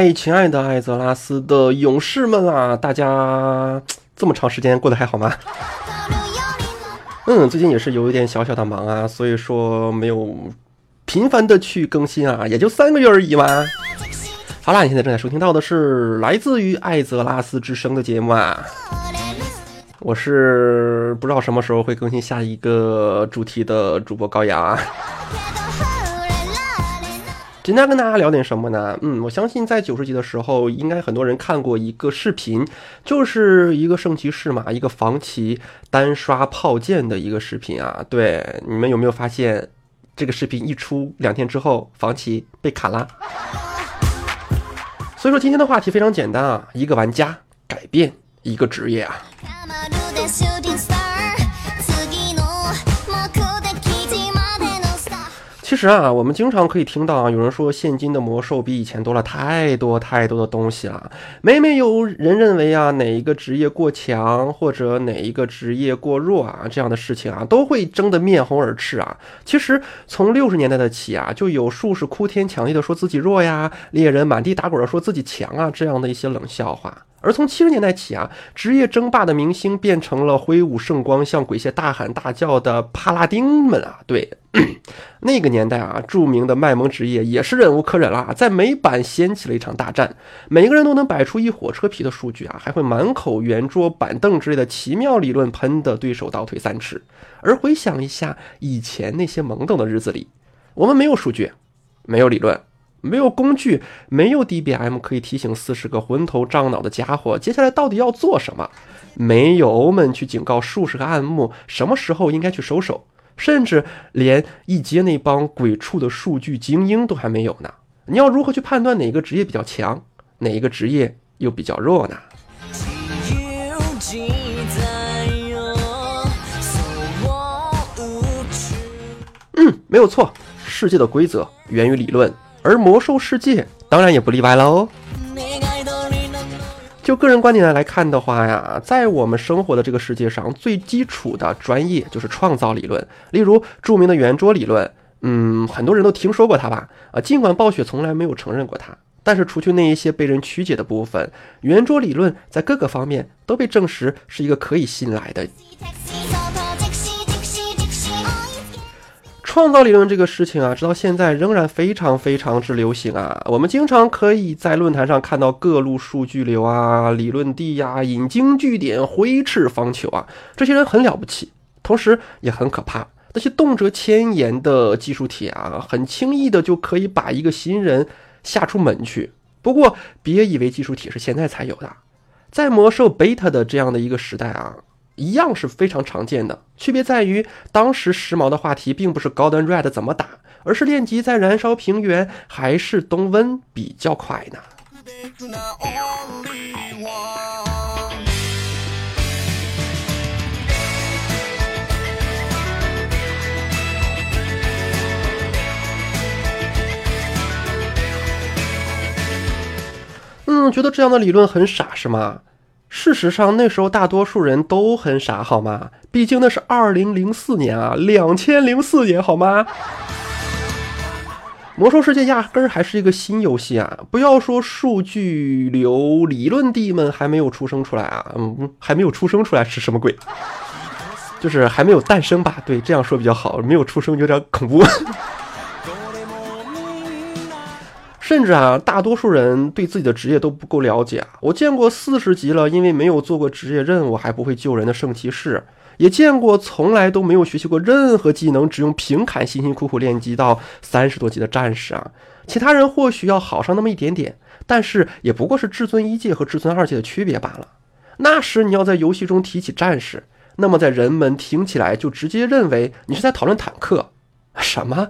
嗨，亲爱的艾泽拉斯的勇士们啊，大家 这么长时间过得还好吗？嗯，最近也是有一点小小的忙啊，所以说没有频繁的去更新啊，也就三个月而已嘛。好啦，你现在正在收听到的是来自于艾泽拉斯之声的节目啊。我是不知道什么时候会更新下一个主题的主播高阳啊。今天跟大家聊点什么呢？嗯，我相信在九十集的时候，应该很多人看过一个视频，就是一个圣骑士嘛，一个防骑单刷炮舰的一个视频啊。对，你们有没有发现，这个视频一出两天之后，防骑被砍了？所以说今天的话题非常简单啊，一个玩家改变一个职业啊。其实啊，我们经常可以听到啊，有人说现今的魔兽比以前多了太多太多的东西了。每每有人认为啊，哪一个职业过强或者哪一个职业过弱啊，这样的事情啊，都会争得面红耳赤啊。其实从六十年代的起啊，就有术士哭天抢地的说自己弱呀，猎人满地打滚的说自己强啊，这样的一些冷笑话。而从七十年代起啊，职业争霸的明星变成了挥舞圣光、向鬼蟹大喊大叫的帕拉丁们啊！对，那个年代啊，著名的卖萌职业也是忍无可忍了，在美版掀起了一场大战，每个人都能摆出一火车皮的数据啊，还会满口圆桌、板凳之类的奇妙理论，喷得对手倒退三尺。而回想一下以前那些懵懂的日子里，我们没有数据，没有理论。没有工具，没有 DBM 可以提醒四十个昏头胀脑的家伙接下来到底要做什么，没有欧们去警告数十个暗幕什么时候应该去收手，甚至连一阶那帮鬼畜的数据精英都还没有呢。你要如何去判断哪个职业比较强，哪一个职业又比较弱呢？嗯，没有错，世界的规则源于理论。而魔兽世界当然也不例外喽。就个人观点来看的话呀，在我们生活的这个世界上，最基础的专业就是创造理论。例如著名的圆桌理论，嗯，很多人都听说过它吧？啊，尽管暴雪从来没有承认过它，但是除去那一些被人曲解的部分，圆桌理论在各个方面都被证实是一个可以信赖的。创造理论这个事情啊，直到现在仍然非常非常之流行啊。我们经常可以在论坛上看到各路数据流啊、理论帝呀引经据典、挥斥方遒啊。这些人很了不起，同时也很可怕。那些动辄千言的技术帖啊，很轻易的就可以把一个新人吓出门去。不过，别以为技术帖是现在才有的，在魔兽 beta 的这样的一个时代啊。一样是非常常见的，区别在于当时时髦的话题并不是高端 red 怎么打，而是练级在燃烧平原还是冬温比较快呢？嗯，觉得这样的理论很傻是吗？事实上，那时候大多数人都很傻，好吗？毕竟那是二零零四年啊，两千零四年，好吗？魔兽世界压根儿还是一个新游戏啊！不要说数据流理论帝们还没有出生出来啊，嗯，还没有出生出来是什么鬼？就是还没有诞生吧？对，这样说比较好，没有出生有点恐怖。甚至啊，大多数人对自己的职业都不够了解啊。我见过四十级了，因为没有做过职业任务还不会救人的圣骑士，也见过从来都没有学习过任何技能，只用平砍辛辛苦苦练级到三十多级的战士啊。其他人或许要好上那么一点点，但是也不过是至尊一界和至尊二界的区别罢了。那时你要在游戏中提起战士，那么在人们听起来就直接认为你是在讨论坦克。什么？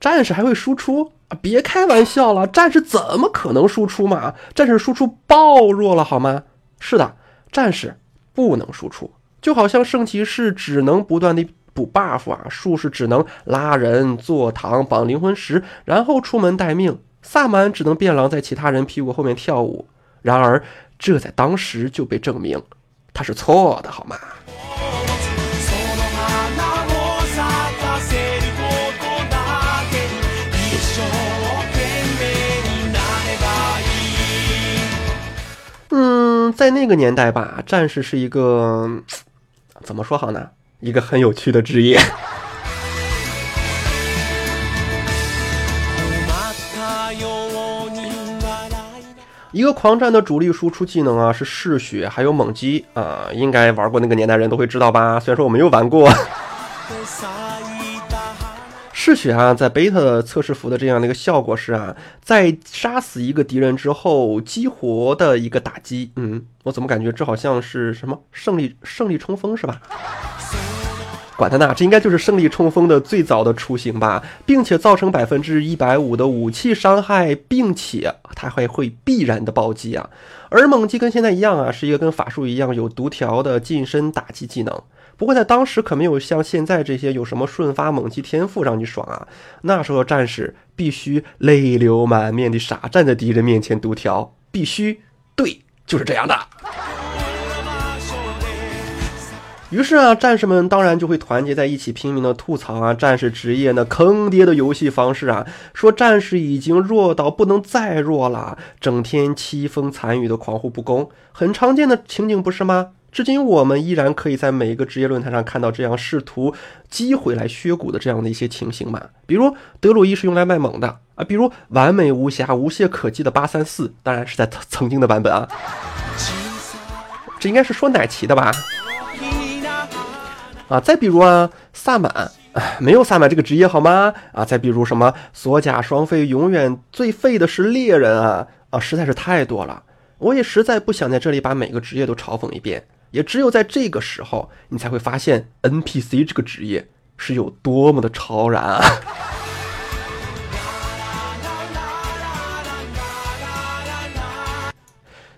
战士还会输出？啊！别开玩笑了，战士怎么可能输出嘛？战士输出暴弱了好吗？是的，战士不能输出，就好像圣骑士只能不断的补 buff 啊，术士只能拉人坐堂绑灵魂石，然后出门待命，萨满只能变狼在其他人屁股后面跳舞。然而，这在当时就被证明，他是错的好吗？在那个年代吧，战士是一个怎么说好呢？一个很有趣的职业。一个狂战的主力输出技能啊，是嗜血，还有猛击啊，应该玩过那个年代人都会知道吧？虽然说我没有玩过。嗜血啊，在 beta 测试服的这样的一个效果是啊，在杀死一个敌人之后激活的一个打击。嗯，我怎么感觉这好像是什么胜利胜利冲锋是吧？管他呢，这应该就是胜利冲锋的最早的雏形吧，并且造成百分之一百五的武器伤害，并且它还会必然的暴击啊。而猛击跟现在一样啊，是一个跟法术一样有独条的近身打击技能。不过在当时可没有像现在这些有什么瞬发猛击天赋让你爽啊。那时候的战士必须泪流满面地傻站在敌人面前读条，必须对，就是这样的。于是啊，战士们当然就会团结在一起，拼命的吐槽啊，战士职业那坑爹的游戏方式啊，说战士已经弱到不能再弱了，整天凄风惨雨的狂呼不公，很常见的情景不是吗？至今我们依然可以在每一个职业论坛上看到这样试图击毁来削骨的这样的一些情形嘛，比如德鲁伊是用来卖萌的啊，比如完美无瑕、无懈可击的八三四，当然是在曾经的版本啊，这应该是说奶骑的吧。啊，再比如啊，萨满，没有萨满这个职业好吗？啊，再比如什么锁甲双废，永远最废的是猎人啊！啊，实在是太多了，我也实在不想在这里把每个职业都嘲讽一遍。也只有在这个时候，你才会发现 NPC 这个职业是有多么的超然啊！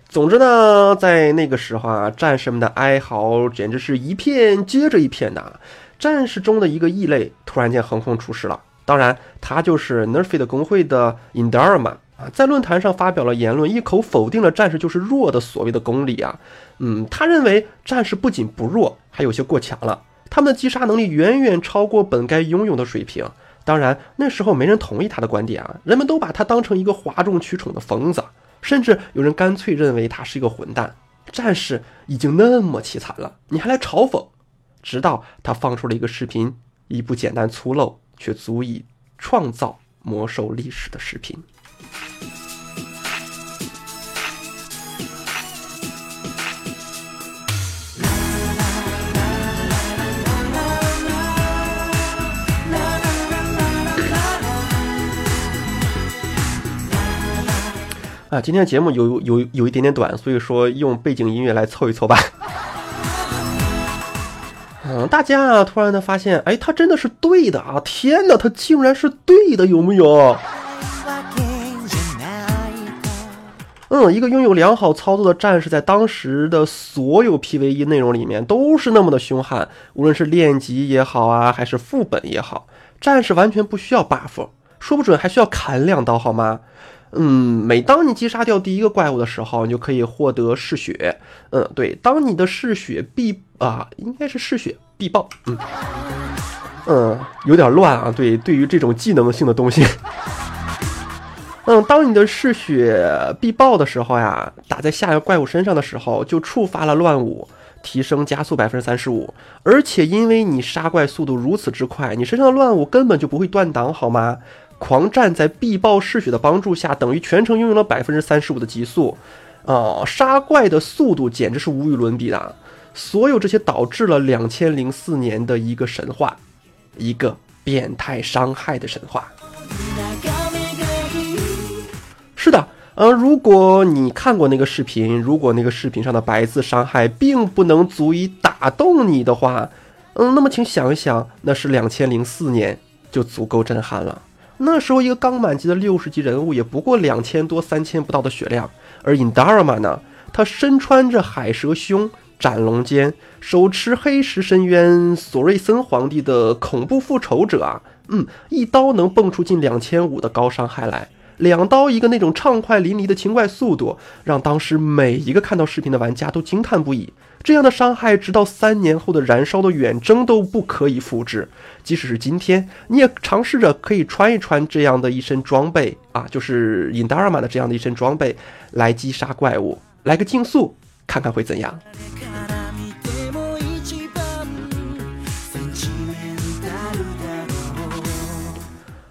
总之呢，在那个时候啊，战士们的哀嚎简直是一片接着一片的。战士中的一个异类突然间横空出世了，当然，他就是 Nerfed 工会的 Indarma 啊，在论坛上发表了言论，一口否定了战士就是弱的所谓的公理啊。嗯，他认为战士不仅不弱，还有些过强了，他们的击杀能力远远超过本该拥有的水平。当然，那时候没人同意他的观点啊，人们都把他当成一个哗众取宠的疯子。甚至有人干脆认为他是一个混蛋。战士已经那么凄惨了，你还来嘲讽？直到他放出了一个视频，一部简单粗陋却足以创造魔兽历史的视频。啊，今天的节目有有有一点点短，所以说用背景音乐来凑一凑吧。嗯，大家啊，突然的发现，哎，他真的是对的啊！天哪，他竟然是对的，有没有？嗯，一个拥有良好操作的战士，在当时的所有 PVE 内容里面都是那么的凶悍，无论是练级也好啊，还是副本也好，战士完全不需要 buff，说不准还需要砍两刀，好吗？嗯，每当你击杀掉第一个怪物的时候，你就可以获得嗜血。嗯，对，当你的嗜血必啊，应该是嗜血必爆。嗯，嗯，有点乱啊。对，对于这种技能性的东西，嗯，当你的嗜血必爆的时候呀，打在下一个怪物身上的时候，就触发了乱舞，提升加速百分之三十五。而且因为你杀怪速度如此之快，你身上的乱舞根本就不会断档，好吗？狂战在必爆嗜血的帮助下，等于全程拥有了百分之三十五的极速，啊，杀怪的速度简直是无与伦比的。所有这些导致了两千零四年的一个神话，一个变态伤害的神话。是的，呃，如果你看过那个视频，如果那个视频上的白字伤害并不能足以打动你的话，嗯，那么请想一想，那是两千零四年就足够震撼了。那时候，一个刚满级的六十级人物也不过两千多、三千不到的血量，而 Indarma 呢，他身穿着海蛇胸、斩龙肩，手持黑石深渊，索瑞森皇帝的恐怖复仇者啊，嗯，一刀能蹦出近两千五的高伤害来，两刀一个那种畅快淋漓的清怪速度，让当时每一个看到视频的玩家都惊叹不已。这样的伤害，直到三年后的燃烧的远征都不可以复制。即使是今天，你也尝试着可以穿一穿这样的一身装备啊，就是 Indarma 的这样的一身装备，来击杀怪物，来个竞速， 看看会怎样。から見ても一番センチメンタルだろう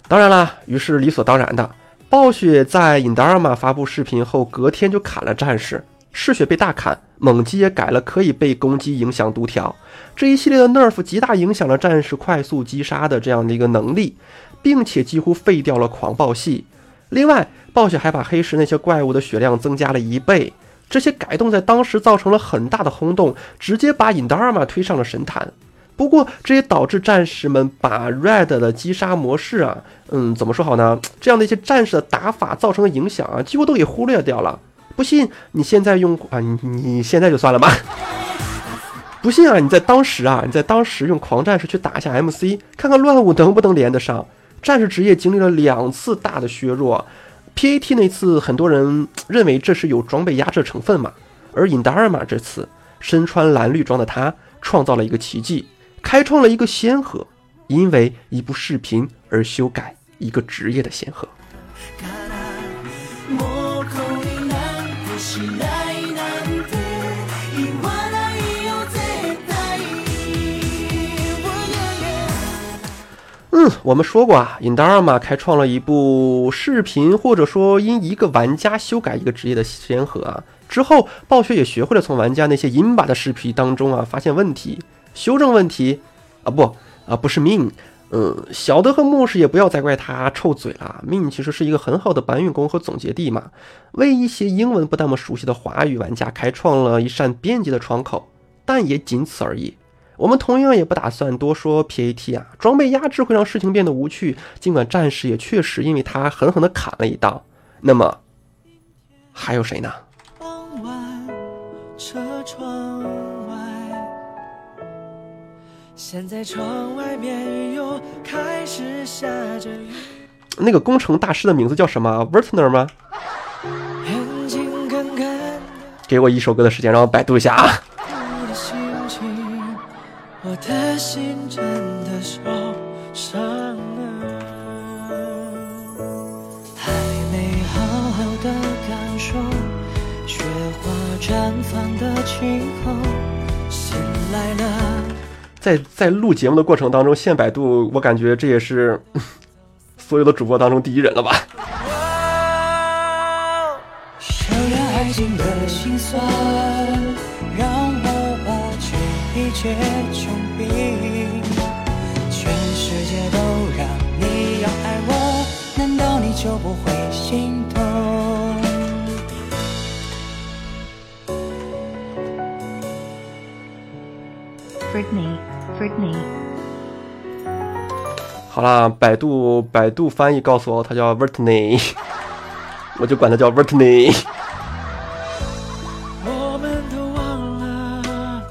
当然啦，于是理所当然的， 暴雪在尹达尔玛发布视频后，隔天就砍了战士，嗜血被大砍，猛击也改了可以被攻击影响读条。这一系列的 nerf 极大影响了战士快速击杀的这样的一个能力，并且几乎废掉了狂暴系。另外，暴雪还把黑石那些怪物的血量增加了一倍。这些改动在当时造成了很大的轰动，直接把尹达尔玛推上了神坛。不过，这也导致战士们把 Red 的击杀模式啊，嗯，怎么说好呢？这样的一些战士的打法造成的影响啊，几乎都给忽略掉了。不信，你现在用啊，你你现在就算了吧。不信啊，你在当时啊，你在当时用狂战士去打一下 MC，看看乱舞能不能连得上。战士职业经历了两次大的削弱，PAT 那次很多人认为这是有装备压制成分嘛，而尹达尔玛这次身穿蓝绿装的他创造了一个奇迹，开创了一个先河，因为一部视频而修改一个职业的先河。からもう恋なんてしないなんて言わないよ絶対 Oh, yeah, yeah 嗯，我们说过啊，尹达尔玛开创了一部视频或者说因一个玩家修改一个职业的先河啊。之后，暴雪也学会了从玩家那些银把的视频当中啊发现问题， 修正问题啊不啊不是命。嗯，小德和牧师也不要再怪他臭嘴了。命其实是一个很好的搬运工和总结地嘛，为一些英文不那么熟悉的华语玩家开创了一扇便捷的窗口，但也仅此而已。我们同样也不打算多说 PAT 啊，装备压制会让事情变得无趣。尽管战士也确实因为他狠狠地砍了一刀，那么还有谁呢？傍晚，车窗现在窗外面又开始下着雨，那个工程大师的名字叫什么？Wertner 吗？眼睛干干，给我一首歌的时间，让我百度一下啊。我的心在在录节目的过程当中，现百度，我感觉这也是 所有的主播当中第一人了吧？修炼爱情的心酸，让我忘记一切穷兵。全世界都让你要爱我，难道你就不会心痛？Britney, 好啦，百度百度翻译告诉我，他叫 Vertney，我就管他叫 Wertney。我们都忘了。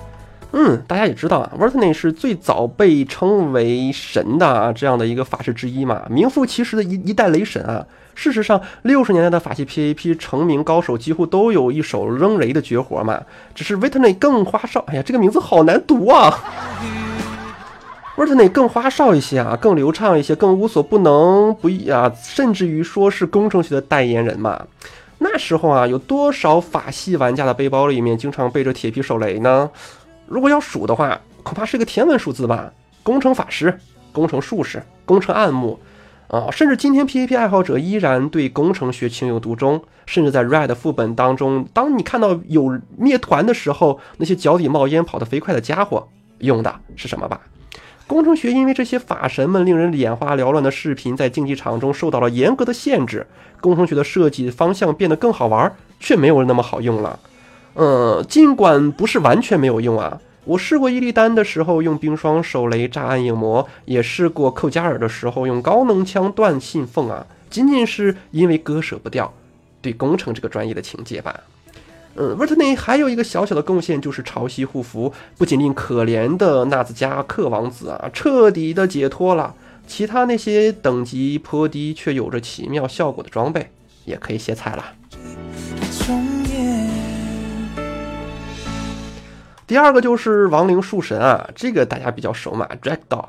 嗯，大家也知道啊，Vertney 是最早被称为神的啊这样的一个法师之一嘛，名副其实的一一代雷神啊。事实上，六十年代的法系 PAP 成名高手几乎都有一手扔雷的绝活嘛，只是 Vertney 更花哨。哎呀，这个名字好难读啊！Wertney 更花哨一些啊，更流畅一些，更无所不能不一啊，甚至于说是工程学的代言人嘛。那时候啊，有多少法系玩家的背包里面经常背着铁皮手雷呢？如果要数的话，恐怕是个天文数字吧。工程法师、工程术士、工程暗牧，啊，甚至今天 PVP 爱好者依然对工程学情有独钟。甚至在 Red 副本当中，当你看到有灭团的时候，那些脚底冒烟、跑得飞快的家伙，用的是什么吧？工程学因为这些法神们令人眼花缭乱的视频在竞技场中受到了严格的限制，工程学的设计方向变得更好玩，却没有那么好用了。嗯，尽管不是完全没有用啊，我试过伊利丹的时候用冰霜手雷炸暗影魔，也试过寇加尔的时候用高能枪断信奉啊，仅仅是因为割舍不掉对工程这个专业的情节吧。嗯，维特内还有一个小小的贡献，就是潮汐护符，不仅令可怜的纳兹加克王子啊彻底的解脱了，其他那些等级颇低却有着奇妙效果的装备也可以歇菜了。第二个就是亡灵树神啊，这个大家比较熟嘛，Drag Dog，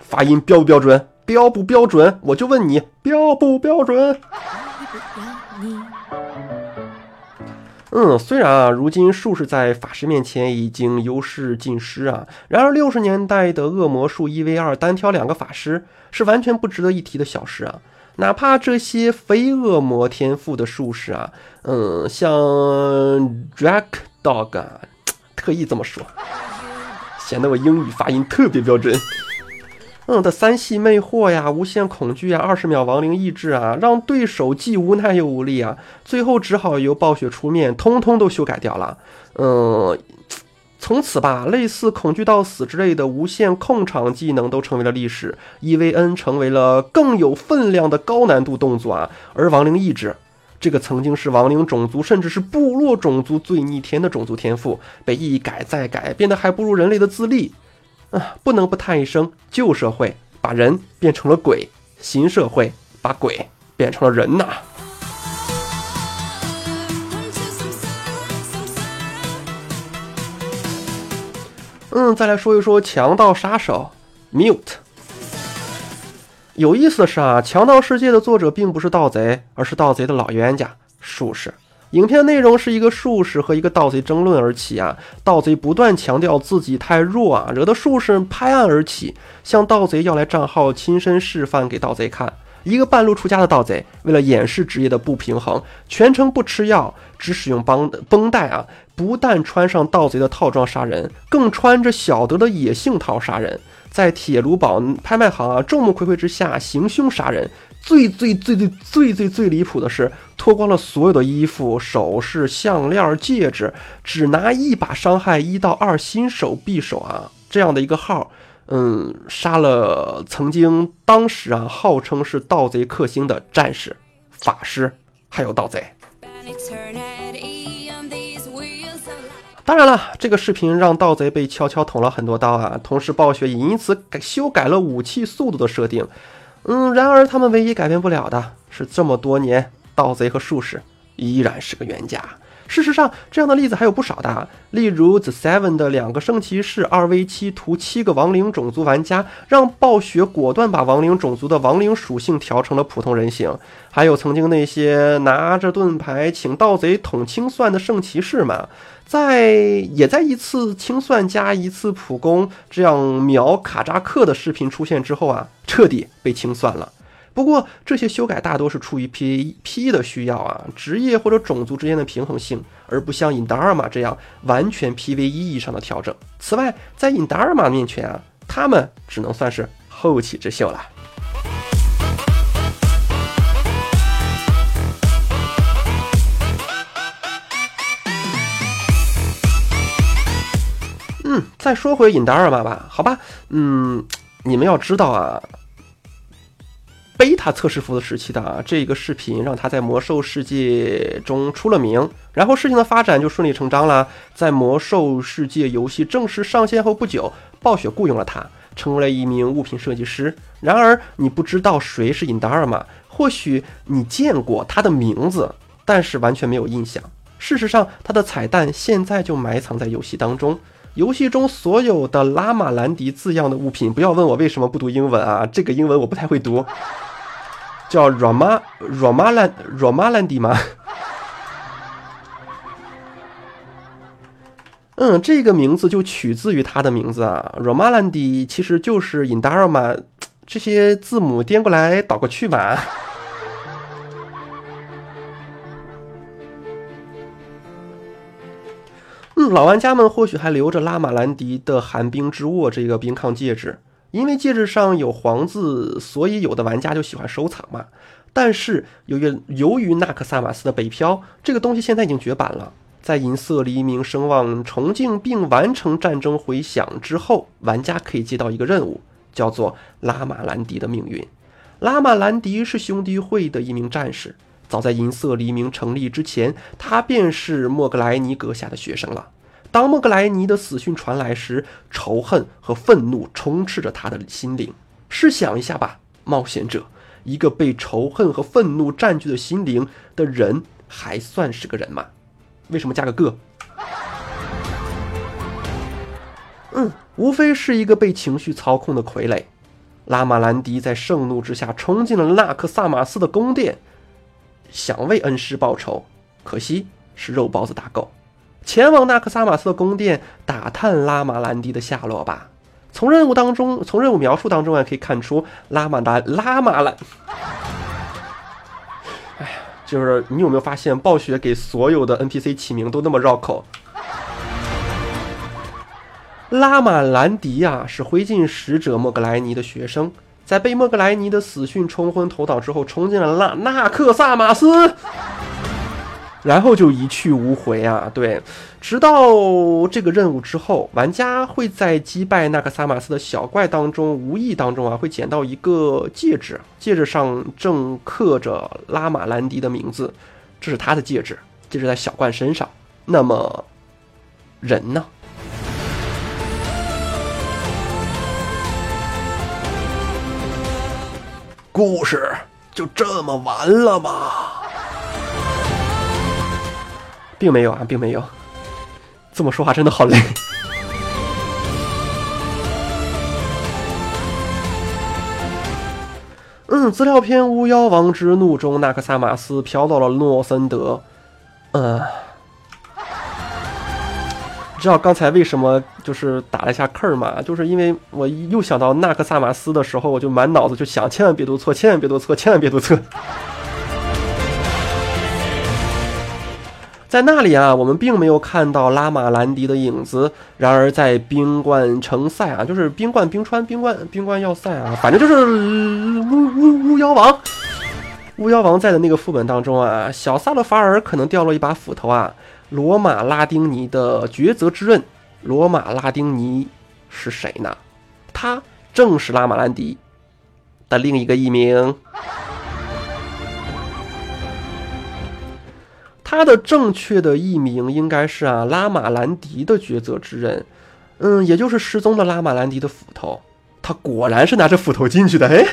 发音标不标准？标不标准？我就问你，标不标准？嗯，虽然啊，如今术士在法师面前已经优势尽失啊，然而六十年代的恶魔术一 v 二单挑两个法师是完全不值得一提的小事啊。哪怕这些非恶魔天赋的术士啊，嗯，像 Drag Dog 啊，特意这么说，显得我英语发音特别标准。嗯，的三系魅惑呀，无限恐惧啊，二十秒亡灵意志啊，让对手既无奈又无力啊，最后只好由暴雪出面，通通都修改掉了。嗯，从此吧，类似恐惧到死之类的无限控场技能都成为了历史，EVN 成为了更有分量的高难度动作啊，而亡灵意志。这个曾经是亡灵种族，甚至是部落种族最逆天的种族天赋，被一改再改，变得还不如人类的自立。啊，不能不叹一声：旧社会把人变成了鬼，新社会把鬼变成了人呐。嗯，再来说一说强盗杀手 Mute。有意思的是啊，《强盗世界》的作者并不是盗贼，而是盗贼的老冤家术士。影片内容是一个术士和一个盗贼争论而起啊，盗贼不断强调自己太弱啊，惹得术士拍案而起，向盗贼要来账号，亲身示范给盗贼看。一个半路出家的盗贼，为了掩饰职业的不平衡，全程不吃药，只使用绷绷带啊，不但穿上盗贼的套装杀人，更穿着小德的野性套杀人，在铁炉堡拍卖行啊众目睽睽之下行凶杀人。最最最最最最最离谱的是，脱光了所有的衣服、首饰、项链、戒指，只拿一把伤害一到二新手匕首啊这样的一个号，嗯，杀了曾经当时啊号称是盗贼克星的战士、法师，还有盗贼。当然了，这个视频让盗贼被悄悄捅了很多刀啊，同时暴雪也因此改修改了武器速度的设定。嗯，然而他们唯一改变不了的是，这么多年，盗贼和术士依然是个冤家。事实上，这样的例子还有不少的，例如 The Seven 的两个圣骑士二 v 七屠七个亡灵种族玩家，让暴雪果断把亡灵种族的亡灵属性调成了普通人形。还有曾经那些拿着盾牌请盗贼捅清算的圣骑士们，在也在一次清算加一次普攻这样秒卡扎克的视频出现之后啊，彻底被清算了。不过这些修改大多是出于 PVP 的需要啊，职业或者种族之间的平衡性，而不像尹达尔玛这样完全 PVE 意义上的调整。此外，在尹达尔玛面前啊，他们只能算是后起之秀了。嗯，再说回尹达尔玛吧，好吧，嗯，你们要知道啊。贝塔测试服的时期的啊，这个视频让他在魔兽世界中出了名，然后事情的发展就顺理成章了。在魔兽世界游戏正式上线后不久，暴雪雇佣了他，成为了一名物品设计师。然而，你不知道谁是尹达尔玛，或许你见过他的名字，但是完全没有印象。事实上，他的彩蛋现在就埋藏在游戏当中。游戏中所有的拉玛兰迪字样的物品，不要问我为什么不读英文啊，这个英文我不太会读。叫 Rama Rama Land Rama Landi 吗？嗯，这个名字就取自于他的名字啊。，Rama Landi 其实就是 Indarma，这些字母颠过来倒过去嘛。老玩家们或许还留着拉玛兰迪的寒冰之握这个冰抗戒指。因为戒指上有黄字，所以有的玩家就喜欢收藏嘛。但是由于由于纳克萨玛斯的北漂，这个东西现在已经绝版了。在银色黎明声望重庆并完成战争回响之后，玩家可以接到一个任务，叫做拉玛兰迪的命运。拉玛兰迪是兄弟会的一名战士，早在银色黎明成立之前，他便是莫格莱尼阁下的学生了。当莫格莱尼的死讯传来时，仇恨和愤怒充斥着他的心灵。试想一下吧，冒险者，一个被仇恨和愤怒占据的心灵的人，还算是个人吗？为什么加个个？嗯，无非是一个被情绪操控的傀儡。拉玛兰迪在盛怒之下冲进了纳克萨马斯的宫殿，想为恩师报仇，可惜。是肉包子打狗。前往纳克萨玛斯的宫殿，打探拉玛兰迪的下落吧。从任务当中，从任务描述当中啊，可以看出拉玛达拉玛兰。哎呀，就是你有没有发现，暴雪给所有的 NPC 起名都那么绕口？拉玛兰迪呀、是灰烬使者莫格莱尼的学生，在被莫格莱尼的死讯冲昏头脑之后，冲进了纳纳克萨马斯。然后就一去无回啊！对，直到这个任务之后，玩家会在击败那克萨马斯的小怪当中，无意当中啊，会捡到一个戒指，戒指上正刻着拉玛兰迪的名字，这是他的戒指，戒指在小怪身上。那么，人呢？故事就这么完了吗？并没有啊，并没有。这么说话真的好累。嗯，资料片《巫妖王之怒》中，纳克萨玛斯飘到了诺森德。嗯，知道刚才为什么就是打了一下坑吗？就是因为我又想到纳克萨玛斯的时候，我就满脑子就想，千万别读错，千万别读错，千万别读错。在那里啊，我们并没有看到拉玛兰迪的影子。然而，在冰冠城塞啊，就是冰冠冰川、冰冠冰冠要塞啊，反正就是巫巫巫妖王。巫妖王在的那个副本当中啊，小萨勒法尔可能掉了一把斧头啊。罗马拉丁尼的抉择之刃，罗马拉丁尼是谁呢？他正是拉玛兰迪的另一个艺名。他的正确的译名应该是啊，拉玛兰迪的抉择之刃，嗯，也就是失踪的拉玛兰迪的斧头。他果然是拿着斧头进去的，哎，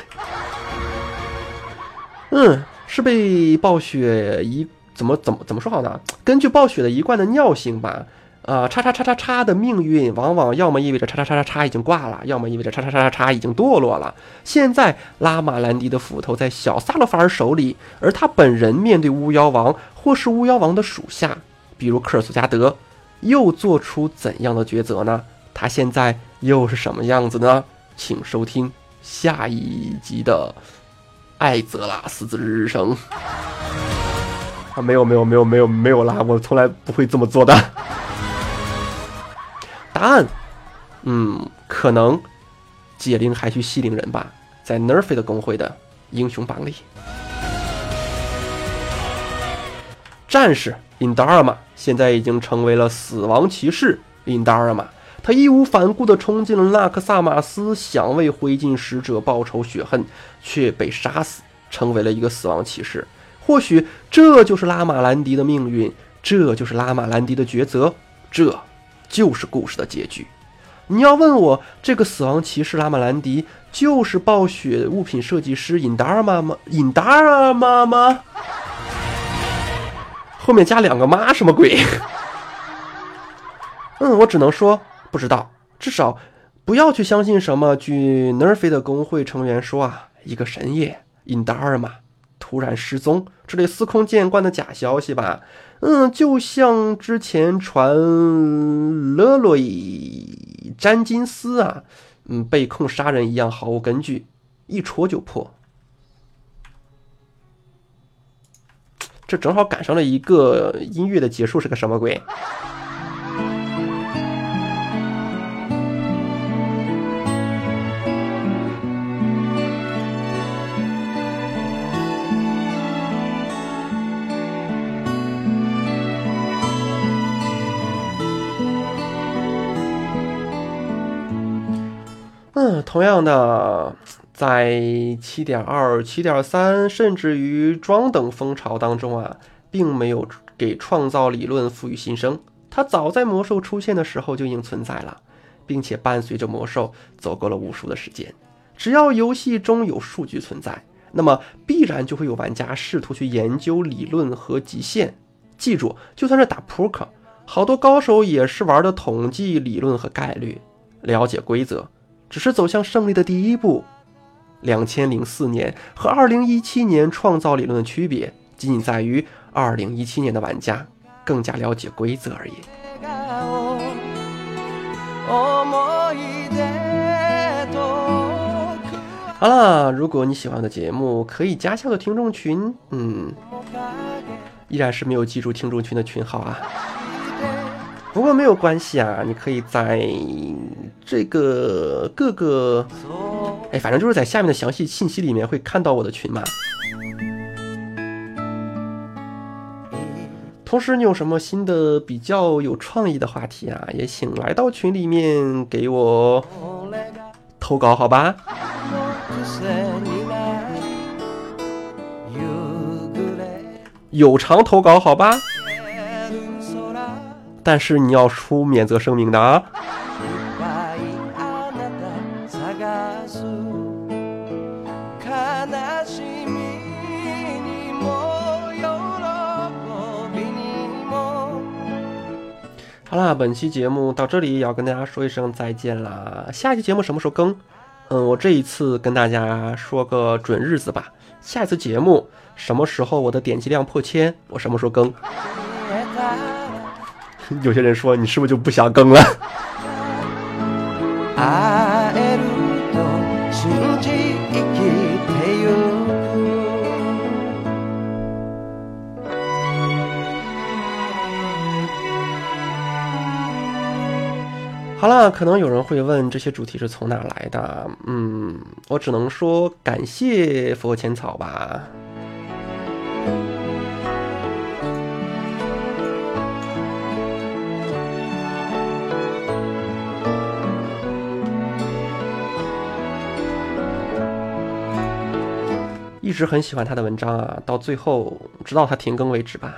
嗯，是被暴雪一怎么怎么怎么说好呢？根据暴雪的一贯的尿性吧，啊，叉叉叉叉叉的命运往往要么意味着叉叉叉叉叉已经挂了，要么意味着叉叉叉叉叉已经堕落了。现在拉玛兰迪的斧头在小萨勒法尔手里，而他本人面对巫妖王。或是巫妖王的属下，比如克尔苏加德，又做出怎样的抉择呢？他现在又是什么样子呢？请收听下一集的《艾泽拉斯之日生》啊！没有没有没有没有没有啦，我从来不会这么做的。答案，嗯，可能解铃还需系铃人吧，在 Nerf 的工会的英雄榜里。战士印达尔玛现在已经成为了死亡骑士印达尔玛，他义无反顾地冲进了纳克萨玛斯，想为灰烬使者报仇雪恨，却被杀死，成为了一个死亡骑士。或许这就是拉玛兰迪的命运，这就是拉玛兰迪的抉择，这就是故事的结局。你要问我，这个死亡骑士拉玛兰迪就是暴雪物品设计师尹达尔玛吗？尹达尔玛吗？后面加两个妈什么鬼？嗯，我只能说不知道。至少不要去相信什么。据 Nerf 的工会成员说啊，一个神夜，尹达尔玛突然失踪，这类司空见惯的假消息吧。嗯，就像之前传勒洛伊詹金斯啊，嗯，被控杀人一样，毫无根据，一戳就破。这正好赶上了一个音乐的结束，是个什么鬼？同样的。在七点二、七点三，甚至于装等风潮当中啊，并没有给创造理论赋予新生。它早在魔兽出现的时候就已经存在了，并且伴随着魔兽走过了无数的时间。只要游戏中有数据存在，那么必然就会有玩家试图去研究理论和极限。记住，就算是打扑克，好多高手也是玩的统计理论和概率，了解规则，只是走向胜利的第一步。两千零四年和二零一七年创造理论的区别，仅仅在于二零一七年的玩家更加了解规则而已。好了，如果你喜欢的节目，可以加下我的听众群。嗯，依然是没有记住听众群的群号啊。不过没有关系啊，你可以在这个各个，哎，反正就是在下面的详细信息里面会看到我的群嘛。同时，你有什么新的比较有创意的话题啊，也请来到群里面给我投稿，好吧？癖になり夕暮れ有偿投稿，好吧？る空但是你要出免责声明的啊。 好啦，本期节目到这里也要跟大家说一声再见啦。下一期节目什么时候更？嗯，我这一次跟大家说个准日子吧。下一次节目什么时候我的点击量破千，我什么时候更？見えたら有些人说你是不是就不想更了？会 好了，可能有人会问这些主题是从哪来的？嗯，我只能说感谢佛前草吧。一直很喜欢他的文章啊，到最后直到他停更为止吧。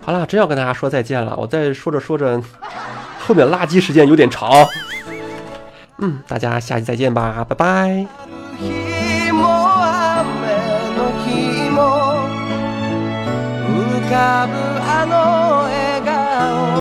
好了，真要跟大家说再见了，我再说着说着，后面垃圾时间有点长。嗯，大家下期再见吧，拜拜。日も雨の日も浮かぶあの